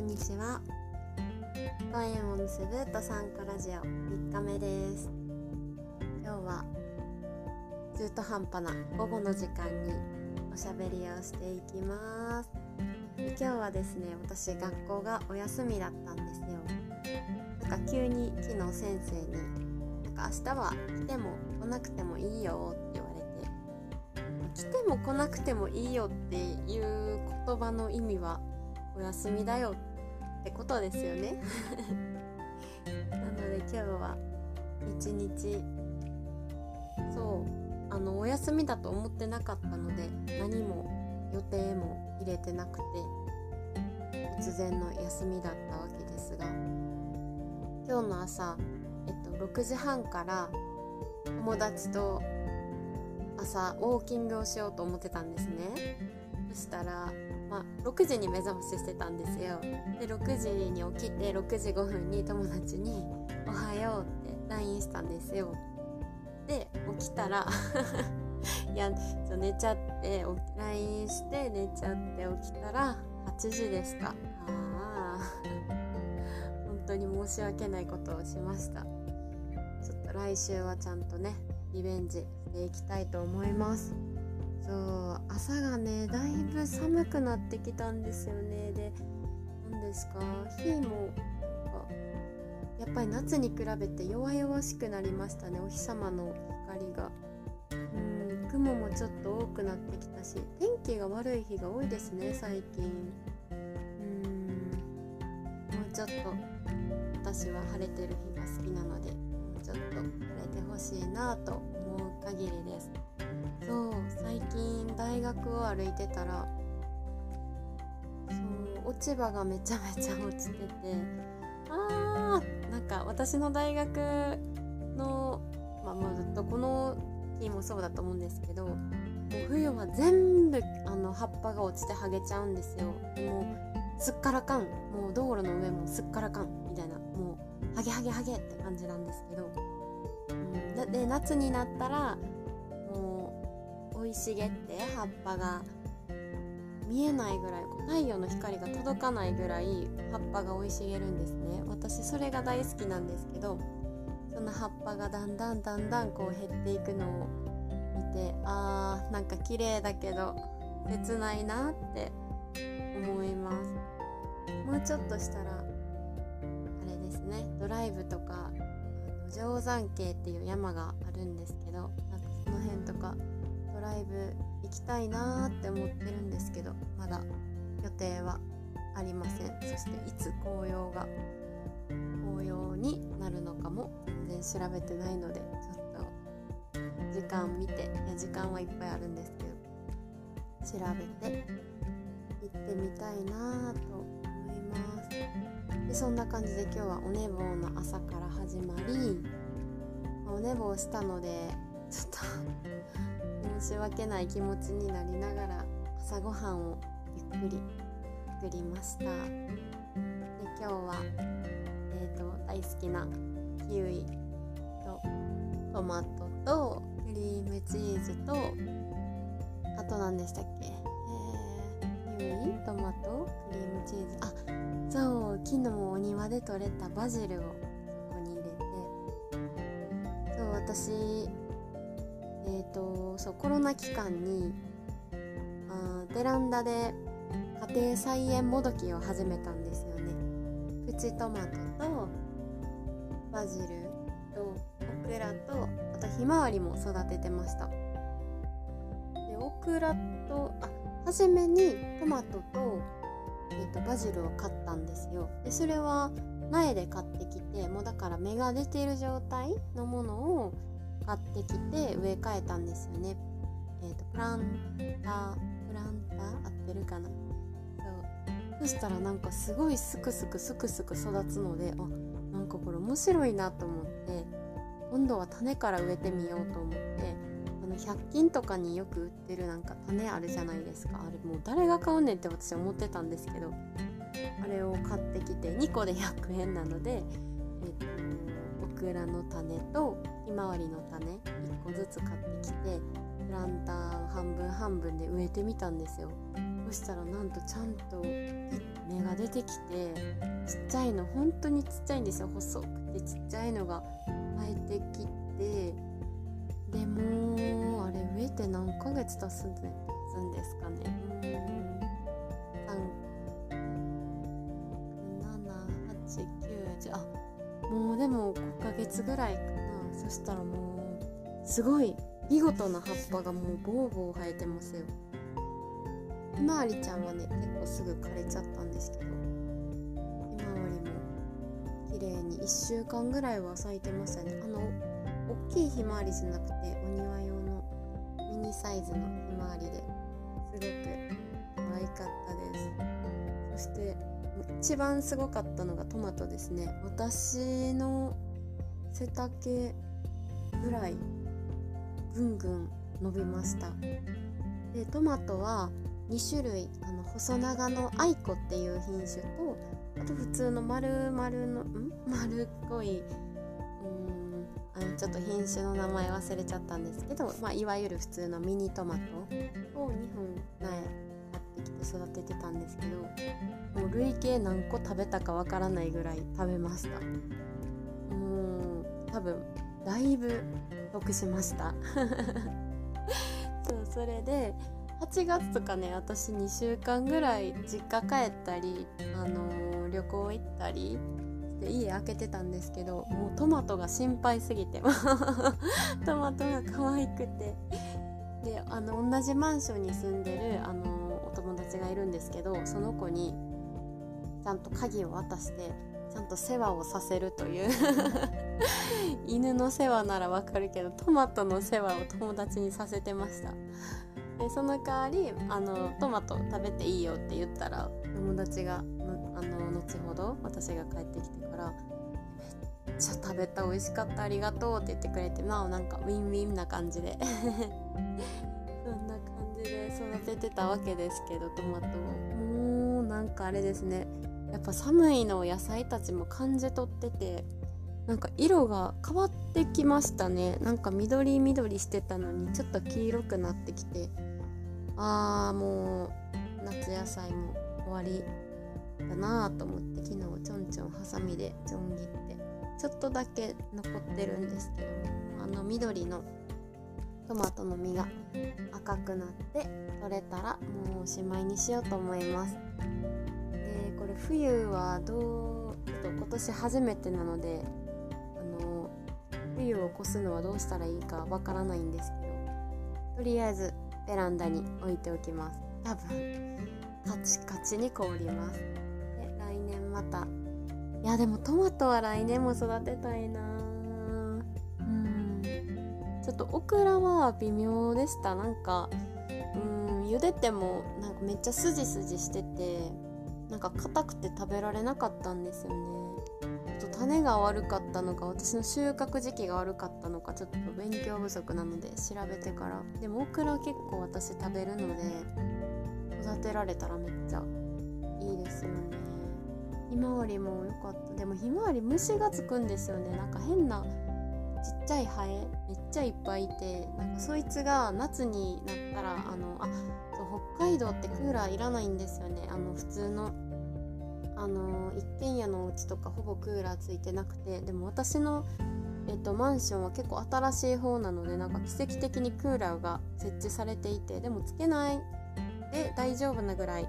んにちは。ご縁を結ぶと参加ラジオ3日目です。今日は中途半端な午後の時間におしゃべりをしていきます。今日はですね私学校がお休みだったんですよ。なんか急に昨日先生になんか明日は来ても来なくてもいいよって言われて。来ても来なくてもいいよっていう言葉の意味はお休みだよってってことですよね。なので今日は一日そうあのお休みだと思ってなかったので何も予定も入れてなくて突然の休みだったわけですが今日の朝、えっと、6時半から友達と朝ウォーキングをしようと思ってたんですね。そしたらまあ、6時に目覚まししてたんですよ。で6時に起きて6時5分に友達に「おはよう」って LINE したんですよ。で起きたら いや寝ちゃって LINE して寝ちゃって起きたら8時でしたああ 本当に申し訳ないことをしました。ちょっと来週はちゃんとねリベンジしていきたいと思います。そう朝がねだいぶ寒くなってきたんですよね。で何ですか日もやっぱり夏に比べて弱々しくなりましたねお日様の光が。うん雲もちょっと多くなってきたし天気が悪い日が多いですね最近。うんもうちょっと私は晴れてる日が好きなのでもうちょっと晴れてほしいなと思う限りです。そう最近大学を歩いてたらそう落ち葉がめちゃめちゃ落ちててあーなんか私の大学のまあもうずっとこの木もそうだと思うんですけどもう冬は全部あの葉っぱが落ちて剥げちゃうんですよ。もうすっからかん。もう道路の上もすっからかんみたいな。もうハゲハゲハゲって感じなんですけど、うん、で夏になったらい茂って葉っぱが見えないぐらい太陽の光が届かないぐらい葉っぱが生い茂るんですね。私それが大好きなんですけどその葉っぱがだんだんだんだんこう減っていくのを見てあーなんか綺麗だけど切ないなって思います。もうちょっとしたらあれですね。ドライブとかあの定山渓っていう山があるんですけどなんかその辺とかドライブ行きたいなーって思ってるんですけどまだ予定はありません。そしていつ紅葉が紅葉になるのかも全然調べてないのでちょっと時間見ていや時間はいっぱいあるんですけど調べて行ってみたいなと思います。でそんな感じで今日はお寝坊の朝から始まりお寝坊したのでちょっと申し訳ない気持ちになりながら朝ごはんをゆっくり作りました。で今日は、えーと、大好きなキウイとトマトとクリームチーズとあと何でしたっけ、えー、キウイ？トマト？クリームチーズ？あそう昨日お庭で採れたバジルをそこに入れてそう私ーと、そうコロナ期間にあベランダで家庭菜園もどきを始めたんですよね。プチトマトとバジルとオクラとあとひまわりも育ててました。でオクラとあ初めにトマトと,、えーとバジルを買ったんですよ。でそれは苗で買ってきてもうだから芽が出ている状態のものを買ってきて植え替えたんですよね。えーと、プランタープランター合ってるかな。そう。そしたらなんかすごいすくすくすくすく育つのであなんかこれ面白いなと思って今度は種から植えてみようと思ってあの100均とかによく売ってるなんか種あるじゃないですか。あれもう誰が買うねんって私思ってたんですけどあれを買ってきて2個で100円なので、えーとクラの種とひまわりの種1個ずつ買ってきてプランターを半分半分で植えてみたんですよ。そしたらなんとちゃんと芽が出てきてちっちゃいの本当にちっちゃいんですよ。細くてちっちゃいのが生えてきてでもあれ植えて何ヶ月経つんですかね。もうでも5ヶ月ぐらいかな。そしたらもうすごい見事な葉っぱがもうボーボー生えてますよ。ひまわりちゃんはね結構すぐ枯れちゃったんですけどひまわりも綺麗に1週間ぐらいは咲いてましたね。あの大きいひまわりじゃなくてお庭用のミニサイズのひまわりですごく可愛かったです。そして一番すごかったのがトマトですね。私の背丈ぐらいぐんぐん伸びました。でトマトは2種類あの細長のアイコっていう品種とあと普通の丸々のん？丸っこいうんあのちょっと品種の名前忘れちゃったんですけど、まあ、いわゆる普通のミニトマト。育ててたんですけどもう累計何個食べたかわからないぐらい食べました。もう多分だいぶ得しました。そうそれで8月とかね私2週間ぐらい実家帰ったり、あのー、旅行行ったりして家開けてたんですけどもうトマトが心配すぎて。トマトが可愛くて。であの同じマンションに住んでる、あのー、達がいるんですけどその子にちゃんと鍵を渡してちゃんと世話をさせるという。犬の世話ならわかるけどトマトの世話を友達にさせてました。でその代わりあのトマト食べていいよって言ったら友達があの後ほど私が帰ってきてからめっちゃ食べた美味しかったありがとうって言ってくれてなおなんかウィンウィンな感じで。育ててたわけですけどトマトもうなんかあれですね。やっぱ寒いの野菜たちも感じ取っててなんか色が変わってきましたね。なんか緑緑してたのにちょっと黄色くなってきて。あーもう夏野菜も終わりだなと思って昨日ちょんちょんハサミでちょん切って。ちょっとだけ残ってるんですけどあの緑のトマトの実が赤くなって取れたらもうおしまいにしようと思います。でこれ冬はどうと今年初めてなのであの冬を越すのはどうしたらいいかわからないんですけどとりあえずベランダに置いておきます。多分カチカチに凍ります。で来年また。いやでもトマトは来年も育てたいな。ちょっとオクラは微妙でした。なんかうん茹でてもなんかめっちゃスジスジしててなんか硬くて食べられなかったんですよね。と種が悪かったのか私の収穫時期が悪かったのかちょっと勉強不足なので調べてから。でもオクラ結構私食べるので育てられたらめっちゃいいですよね。ひまわりも良かった。でもひまわり虫がつくんですよね。なんか変なちっちゃいハエめっちゃいっぱいいてなんかそいつが夏になったらあのあそう北海道ってクーラーいらないんですよね。あの普通のあの一軒家のお家とかほぼクーラーついてなくて。でも私の、えっと、マンションは結構新しい方なのでなんか奇跡的にクーラーが設置されていてでもつけない。で大丈夫なぐらい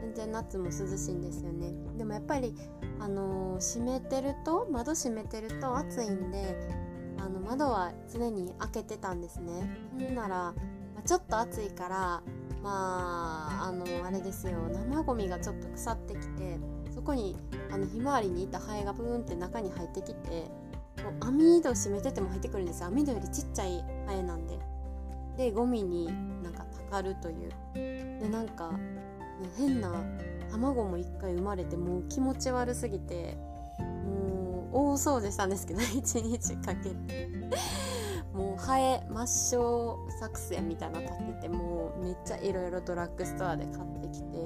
全然夏も涼しいんですよね。でもやっぱり、あのー、閉めてると窓閉めてると暑いんであの窓は常に開けてたんですね。ほんなら、まあ、ちょっと暑いからまああのあれですよ生ゴミがちょっと腐ってきてそこにあのひまわりにいたハエがブーンって中に入ってきてもう網戸閉めてても入ってくるんですよ。網戸よりちっちゃいハエなんで。でゴミになんかたかるという。でなんか、変な卵も一回生まれてもう気持ち悪すぎて大掃除したんですけど1日かけてもうハエ抹消作戦みたいなの立っててもうめっちゃいろいろドラッグストアで買ってきて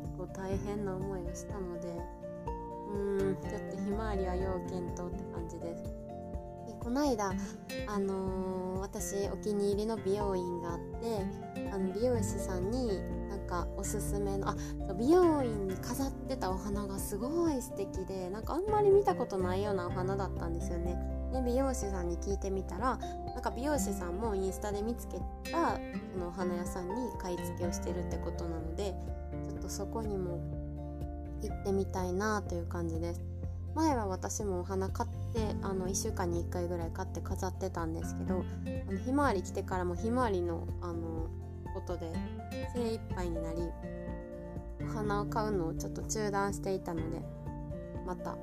結構大変な思いをしたのでうーんちょっとひまわりは要検討って感じです。でこの間、あのー、私お気に入りの美容院があってあの美容師さんにかおすすめのあ美容院に飾ってたお花がすごい素敵でなんかあんまり見たことないようなお花だったんですよね。で美容師さんに聞いてみたらなんか美容師さんもインスタで見つけたそのお花屋さんに買い付けをしてるってことなのでちょっとそこにも行ってみたいなという感じです。前は私もお花買ってあの1週間に1回ぐらい買って飾ってたんですけどあのひまわり来てからもひまわりのあのことで精一杯になりお花を買うのをちょっと中断していたのでまた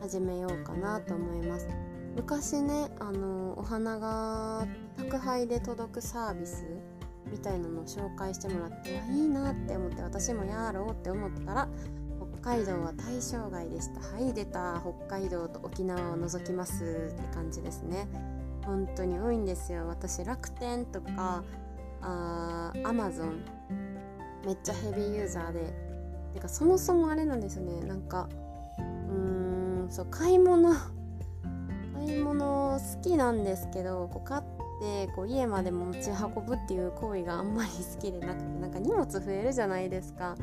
始めようかなと思います。昔ねあのお花が宅配で届くサービスみたいなのを紹介してもらっていいなって思って私もやろうって思ったら北海道は対象外でした。はい出た。北海道と沖縄を除きますって感じですね。本当に多いんですよ。私楽天とかあアマゾンめっちゃヘビーユーザーで。てかそもそもあれなんですよね。なんかうーんそう買い物。買い物好きなんですけどこう買ってこう家まで持ち運ぶっていう行為があんまり好きでなくてなんか荷物増えるじゃないですか。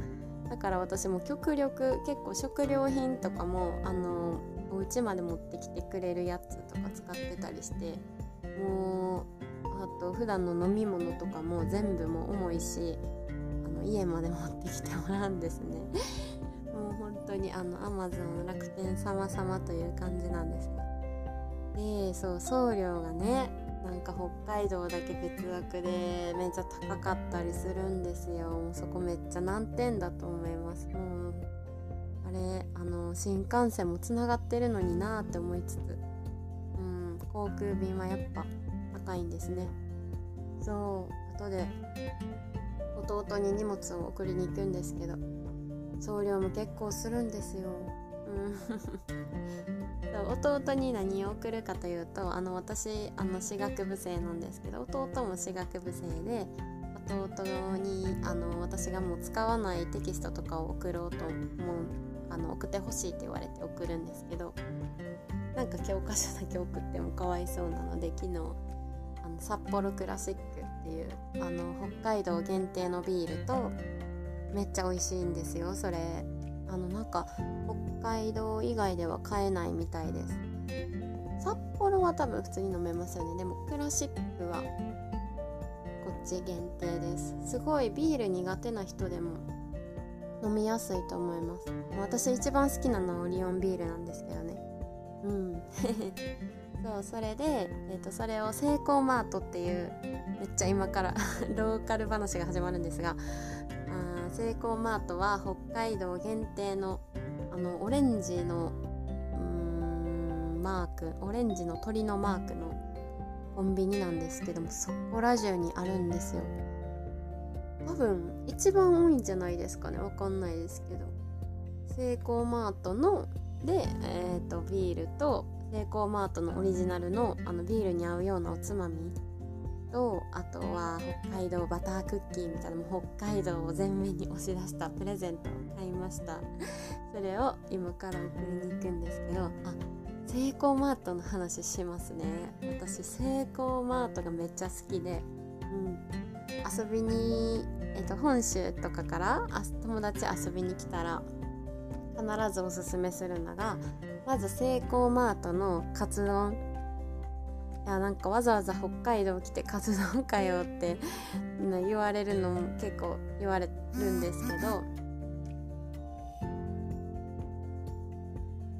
だから私も極力結構食料品とかもあのお家まで持ってきてくれるやつとか使ってたりしてもうあと普段の飲み物とかも全部も重いしあの家まで持ってきてもらうんですね。もう本当にあのアマゾン楽天様々という感じなんですがでそう送料がねなんか北海道だけ別枠でめっちゃ高かったりするんですよ。もうそこめっちゃ難点だと思います。もうあれあの新幹線もつながってるのになって思いつつ。うん航空便はやっぱ高いんですね。そう後で弟に荷物を送りに行くんですけど送料も結構するんですよ。うん。弟に何を送るかというとあの私あの私学部生なんですけど弟も私学部生で弟にあの私がもう使わないテキストとかを送ろうと思うあの送ってほしいって言われて送るんですけどなんか教科書だけ送ってもかわいそうなので昨日札幌クラシックっていうあの北海道限定のビールとめっちゃ美味しいんですよそれ。あのなんか北海道以外では買えないみたいです。札幌は多分普通に飲めますよね。でもクラシックはこっち限定です。すごいビール苦手な人でも飲みやすいと思います。私一番好きなのはオリオンビールなんですけどね。うん。そうそれで、えーと、それをセイコーマートっていうめっちゃ今から ローカル話が始まるんですがあセイコーマートは北海道限定のあのオレンジのマークオレンジの鳥のマークのコンビニなんですけどもそこら中にあるんですよ。多分一番多いんじゃないですかね。わかんないですけど。セイコーマートので、えーとビールとセイコーマートのオリジナルのあのビールに合うようなおつまみとあとは北海道バタークッキーみたいなも北海道を前面に押し出したプレゼントを買いました。それを今から送りに行くんですけどあセイコーマートの話しますね。私セイコーマートがめっちゃ好きで、うん、遊びに、えーと、本州とかから友達遊びに来たら必ずおすすめするのがまずセイコーマートのカツ丼いやなんかわざわざ北海道来てカツ丼かよって 言われるのも結構言われるんですけど。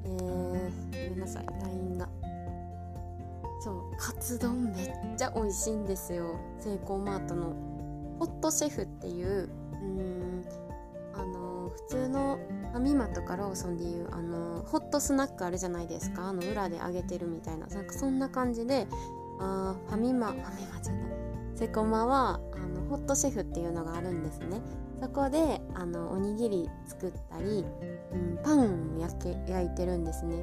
えー、ごめんなさい LINE が。そうカツ丼めっちゃ美味しいんですよ。セイコーマートの。ホットシェフっていううんあの普通のファミマとかローソンでいうあのホットスナックあるじゃないですか。あの裏で揚げてるみたいな。なんかそんな感じであファミマファミマじゃない。セコマはあのホットシェフっていうのがあるんですね。そこであのおにぎり作ったり、うん、パンを焼け焼いてるんですね。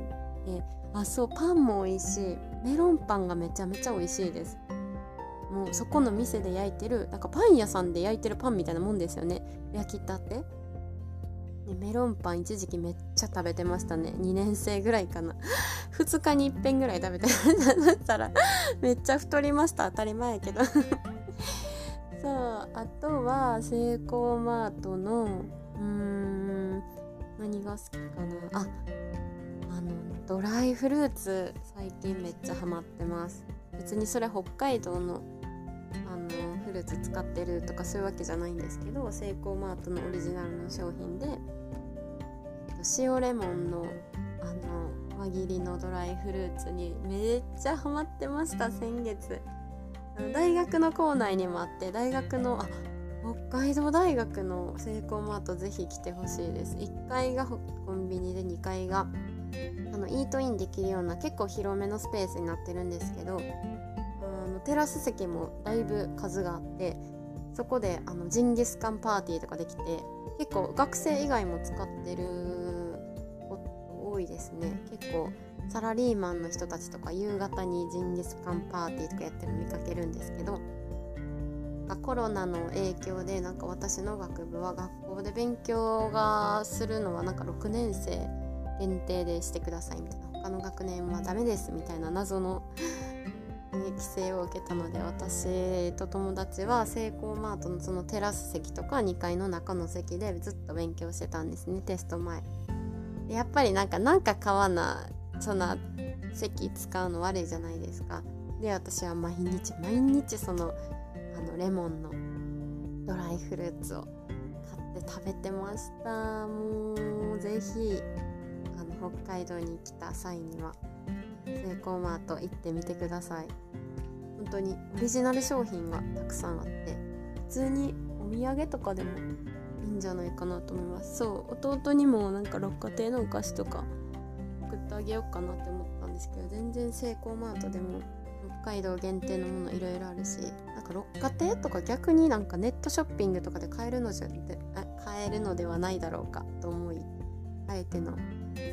であそうパンも美味しい。メロンパンがめちゃめちゃ美味しいです。もうそこの店で焼いてるなんかパン屋さんで焼いてるパンみたいなもんですよね。焼きたて。ね、メロンパン一時期めっちゃ食べてましたね。2年生ぐらいかな。2日に1遍ぐらい食べてました。ら めっちゃ太りました。当たり前やけど。そうあとはセイコーマートのうーん何が好きかな。ああのドライフルーツ最近めっちゃハマってます。別にそれ北海道のあのフルーツ使ってるとかそういうわけじゃないんですけどセイコーマートのオリジナルの商品で塩レモンのあの輪切りのドライフルーツにめっちゃハマってました先月。大学の校内にもあって大学のあ北海道大学のセイコーマートぜひ来てほしいです。1階がコンビニで2階があのイートインできるような結構広めのスペースになってるんですけどテラス席もだいぶ数があってそこであのジンギスカンパーティーとかできて結構学生以外も使ってる多いですね。結構サラリーマンの人たちとか夕方にジンギスカンパーティーとかやってるの見かけるんですけどコロナの影響でなんか私の学部は学校で勉強がするのはなんか6年生限定でしてくださいみたいな。他の学年はダメですみたいな謎の規制を受けたので私と友達はセイコーマートのそのテラス席とか2階の中の席でずっと勉強してたんですねテスト前。やっぱりなんかなんか買わなそんな席使うの悪いじゃないですか。で私は毎日毎日そのあのレモンのドライフルーツを買って食べてました。もうぜひあの北海道に来た際には。セイコーマート行ってみてください。本当にオリジナル商品がたくさんあって普通にお土産とかでもいいんじゃないかなと思います。そう弟にもなんか六花亭のお菓子とか送ってあげようかなって思ったんですけど全然セイコーマートでも北海道限定のものいろいろあるしなんか六花亭とか逆になんかネットショッピングとかで買えるのじゃで買えるのではないだろうかと思いあえての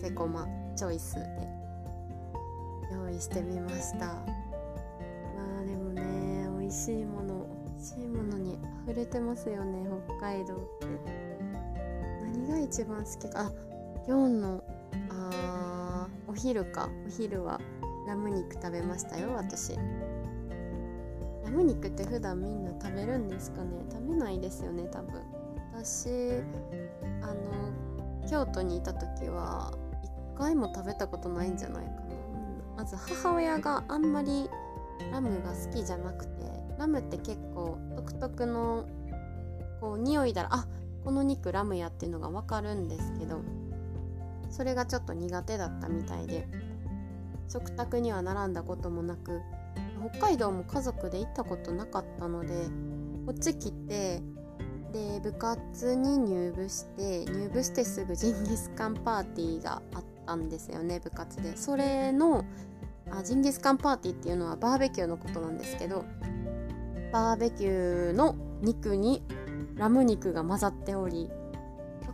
セコマチョイスで用意してみました。まあでもね美味しいもの美味しいものに溢れてますよね北海道って。何が一番好きか。あ今日のあお昼か。お昼はラム肉食べましたよ私。ラム肉って普段みんな食べるんですかね。食べないですよね多分。私あの京都にいた時は一回も食べたことないんじゃないかな、まず母親があんまりラムが好きじゃなくてラムって結構独特のこう匂いだらあこの肉ラムやっていうのが分かるんですけどそれがちょっと苦手だったみたいで食卓には並んだこともなく北海道も家族で行ったことなかったのでこっち来てで部活に入部して入部してすぐジンギスカンパーティーがあったんですよね部活でそれのあジンギスカンパーティーっていうのはバーベキューのことなんですけどバーベキューの肉にラム肉が混ざっており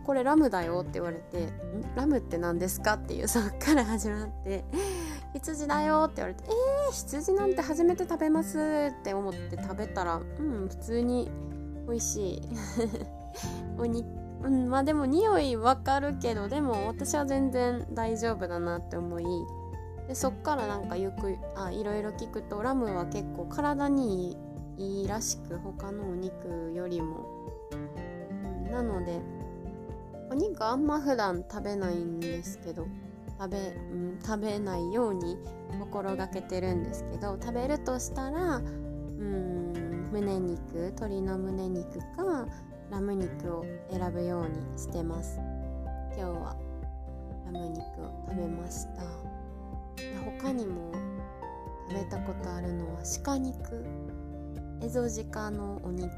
これラムだよって言われて「ラムって何ですか?」っていうそっから始まって「羊だよ」って言われて「えー、羊なんて初めて食べます」って思って食べたらうん普通に美味しいおに うんまあでも匂いわかるけどでも私は全然大丈夫だなって思いでそっからなんかよくあいろいろ聞くとラムは結構体にいいらしく他のお肉よりも、うん、なのでお肉あんま普段食べないんですけど食べ,、うん、食べないように心がけてるんですけど食べるとしたらうん胸肉鶏の胸肉かラム肉を選ぶようにしてます。今日はラム肉を食べました。他にも食べたことあるのは鹿肉。エゾジカのお肉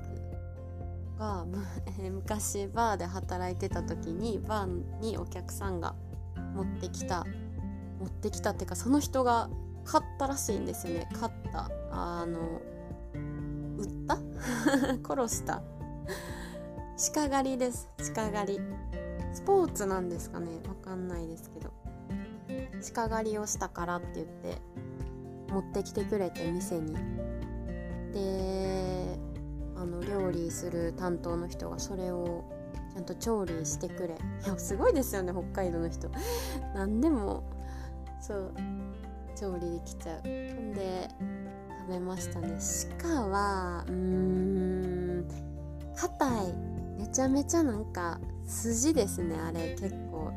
が 昔バーで働いてた時にバーにお客さんが持ってきた持ってきたっていうかその人が買ったらしいんですよね。買ったあの売った？殺した。鹿狩りです。鹿狩り。スポーツなんですかね。わかんないですけど。鹿狩りをしたからって言って持ってきてくれて店に。であの料理する担当の人がそれをちゃんと調理してくれ。いやすごいですよね北海道の人。何でもそう調理できちゃう。ほんで食べましたね。鹿はうーん硬い。めちゃめちゃなんか筋ですねあれ結構。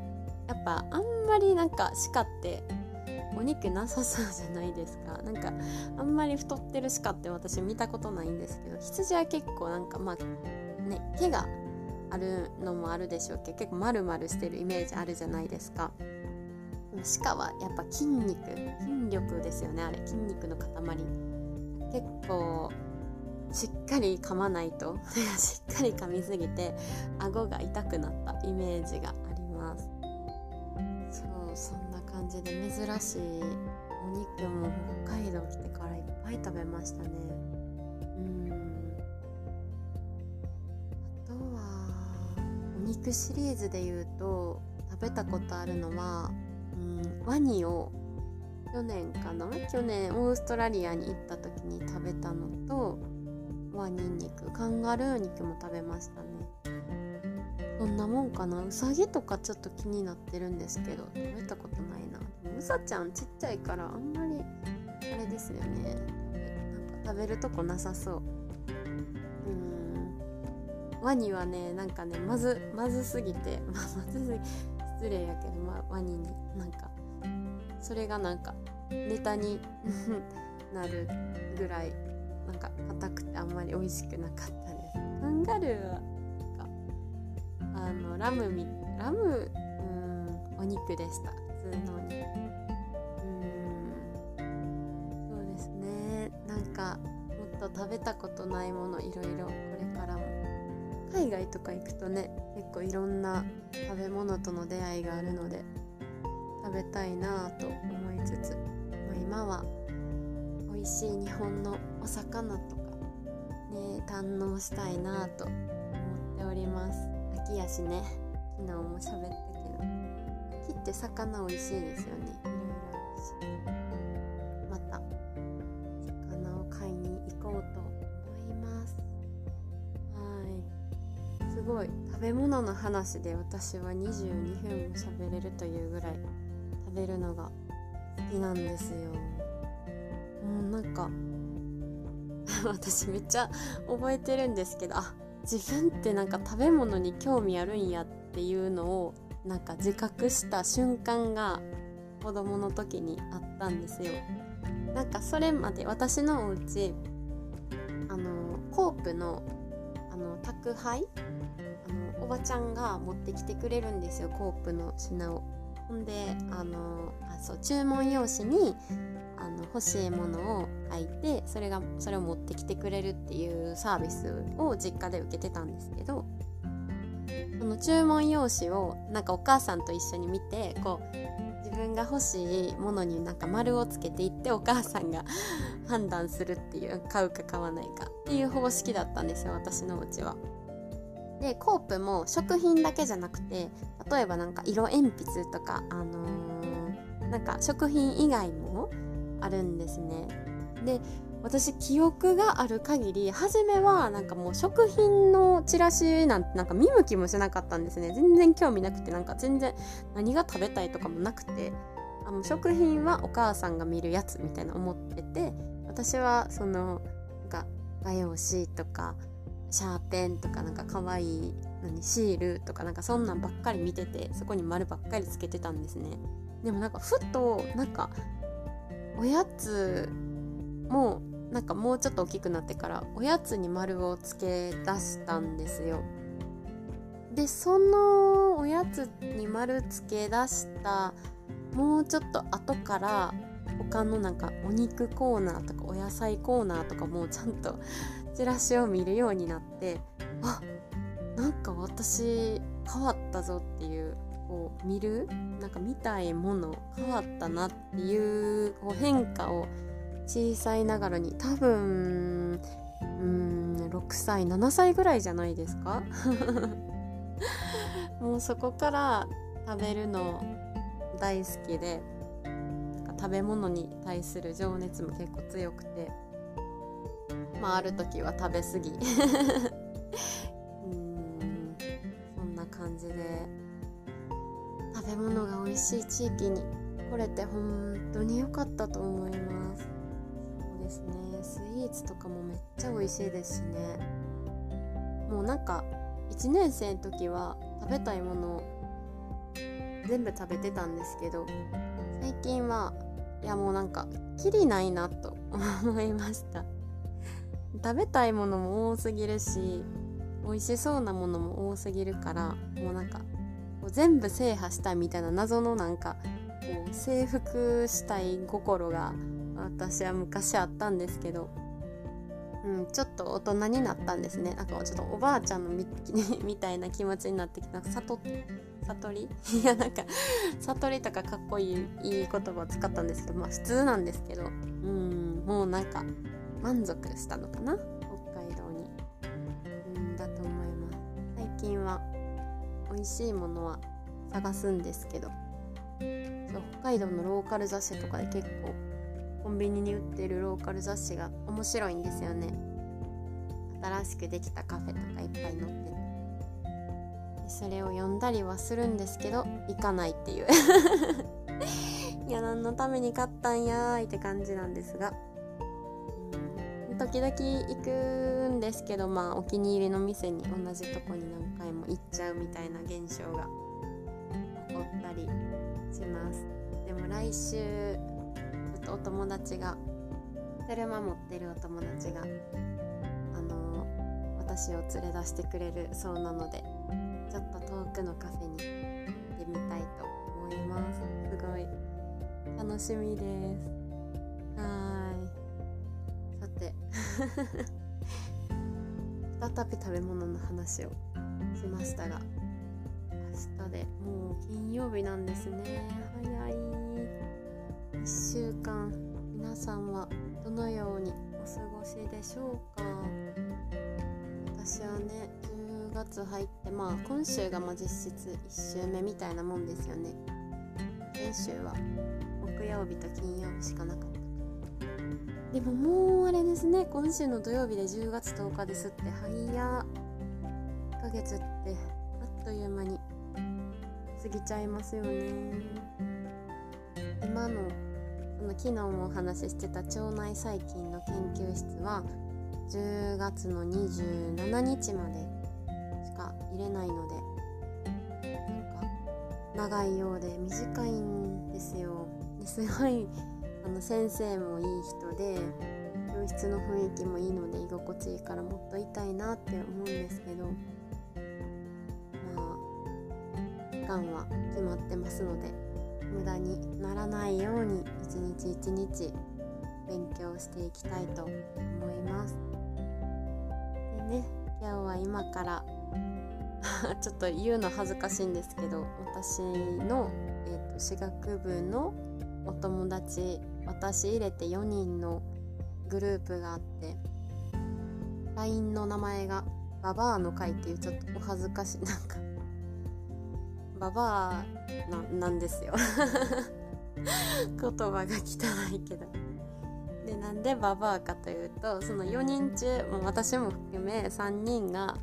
やっぱあんまりなんか鹿ってお肉なさそうじゃないですか。なんかあんまり太ってる鹿って私見たことないんですけど羊は結構なんかまあね毛があるのもあるでしょうけど結構丸々してるイメージあるじゃないですか。鹿はやっぱ筋肉筋力ですよねあれ。筋肉の塊。結構しっかり噛まないと。しっかり噛みすぎて顎が痛くなった。イメージがあります。そうそんな感じで珍しいお肉も北海道来てからいっぱい食べましたね。うん。あとはお肉シリーズで言うと食べたことあるのは、うん、ワニを去年かな？去年オーストラリアに行った時に食べたのとはニンニクカンガルー肉も食べましたね。そんなもんかな。うさぎとかちょっと気になってるんですけど食べたことないな。うさちゃんちっちゃいからあんまりあれですよね。なんか食べるとこなさそう。うん。ワニはねなんかねまずまずすぎて まあまずすぎ失礼やけど、まあ、ワニになんかそれがなんかネタに なるぐらい。なんか硬くてあんまり美味しくなかったです。カンガルーはなんかあのラムみラムうんお肉でした。普通のお肉。うんそうですね。なんかもっと食べたことないものいろいろこれからも。海外とか行くとね結構いろんな食べ物との出会いがあるので食べたいなと思いつつ、今は美味しい日本のお魚とかね堪能したいなと思っております。秋やしね。昨日も喋ったけど。秋って魚美味しいですよね。いろいろあるし。また魚を買いに行こうと思います。はい。すごい。食べ物の話で私は22分も喋れるというぐらい食べるのが好きなんですよ。もうなんか 私めっちゃ覚えてるんですけどあ自分ってなんか食べ物に興味あるんやっていうのをなんか自覚した瞬間が子供の時にあったんですよ。なんかそれまで私のお家あのコープのあの宅配？あのおばちゃんが持ってきてくれるんですよコープの品を。ほんであのあそう注文用紙にあの欲しいものを書いてそれがそれを持ってきてくれるっていうサービスを実家で受けてたんですけどその注文用紙をなんかお母さんと一緒に見てこう自分が欲しいものになんか丸をつけていってお母さんが 判断するっていう買うか買わないかっていう方式だったんですよ私のうちは。でコープも食品だけじゃなくて例えばなんか色鉛筆とかあのー、なんか食品以外もあるんですね。で私記憶がある限り初めはなんかもう食品のチラシなんてなんか見向きもしなかったんですね全然興味なくてなんか全然何が食べたいとかもなくてあの食品はお母さんが見るやつみたいな思ってて私はそのなんか画用紙とかシャーペンとかなんか可愛い何シールとかなんかそんなんばっかり見ててそこに丸ばっかりつけてたんですね。でもなんかふとなんかおやつもなんかもうちょっと大きくなってからおやつに丸をつけ出したんですよ。でそのおやつに丸つけ出したもうちょっと後から他のなんかお肉コーナーとかお野菜コーナーとかもちゃんとチラシを見るようになってあなんか私変わったぞっていうこう見るなんか見たいもの変わったなっていうこう変化を小さいながらに多分うん6歳7歳ぐらいじゃないですか？もうそこから食べるの大好きでなんか食べ物に対する情熱も結構強くてまあある時は食べ過ぎ。うんそんな感じで食べ物が美味しい地域に来れて本当に良かったと思います。そうですね。スイーツとかもめっちゃ美味しいですしね。もうなんか1年生の時は食べたいもの全部食べてたんですけど最近はいやもうなんかきりないなと思いました。食べたいものも多すぎるし美味しそうなものも多すぎるからもうなんかこう全部制覇したいみたいな謎のなんかこう征服したい心が私は昔あったんですけど、うん、ちょっと大人になったんですね。なんかちょっとおばあちゃんのみ みたいな気持ちになってきた悟悟り？いやなんか悟りとかかっこいいいい言葉を使ったんですけどまあ普通なんですけどうんもうなんか満足したのかな？北海道に。うんだと思います。最近は美味しいものは探すんですけど。そう北海道のローカル雑誌とかで結構コンビニに売ってるローカル雑誌が面白いんですよね。新しくできたカフェとかいっぱい載ってて。それを読んだりはするんですけど行かないっていう。いや何のために買ったんやーいって感じなんですが。時々行くんですけどまあお気に入りの店に同じとこに何回も行っちゃうみたいな現象が起こったりします。でも来週ちょっとお友達が車持ってるお友達があの私を連れ出してくれるそうなのでちょっと遠くのカフェに行ってみたいと思います。すごい。楽しみです。はい。再び食べ物の話をしましたが明日でもう金曜日なんですね。早い。1週間皆さんはどのようにお過ごしでしょうか。私はね10月入ってまあ今週がま実質1週目みたいなもんですよね。先週は木曜日と金曜日しかなかった。でももうあれですね今週の土曜日で10月10日です。って早っ1ヶ月ってあっという間に過ぎちゃいますよね。今のその昨日もお話ししてた腸内細菌の研究室は10月の27日までしか入れないのでなんか長いようで短いんですよ。ですごいあの先生もいい人で教室の雰囲気もいいので居心地いいからもっといたいなって思うんですけどまあ期間は決まってますので無駄にならないように一日一日勉強していきたいと思います。でね今日は今から ちょっと言うの恥ずかしいんですけど私の、えーと、私学部のお友達私入れて4人のグループがあって LINE の名前がババアの会っていうちょっとお恥ずかしいなんかババアなんですよ。言葉が汚いけど。でなんでババアかというとその4人中も私も含め3人が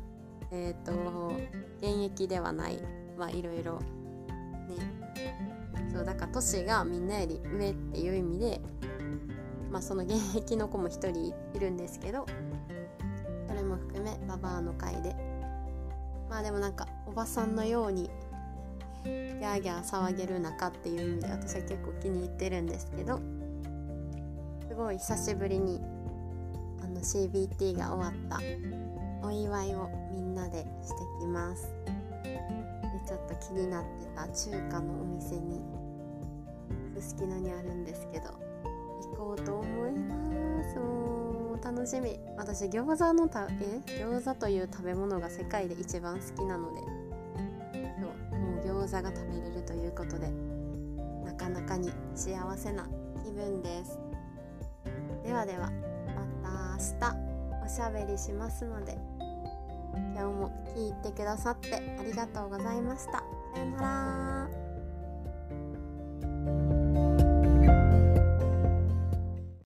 えっ、ー、と現役ではない。まあいろいろねそうだから年がみんなより上っていう意味でまあその現役の子も1人いるんですけどそれも含めババアの会で。まあでもなんかおばさんのようにギャーギャー騒げる中っていう意味で私は結構気に入ってるんですけどすごい久しぶりにあの CBT が終わったお祝いをみんなでしてきます。ちょっと気になってた中華のお店にすすきのにあるんですけど行こうと思います。もう楽しみ。私餃子のたえ？餃子という食べ物が世界で一番好きなのでそうもう餃子が食べれるということでなかなかに幸せな気分です。ではではまた明日おしゃべりしますので今日も聞いてくださってありがとうございました。さようなら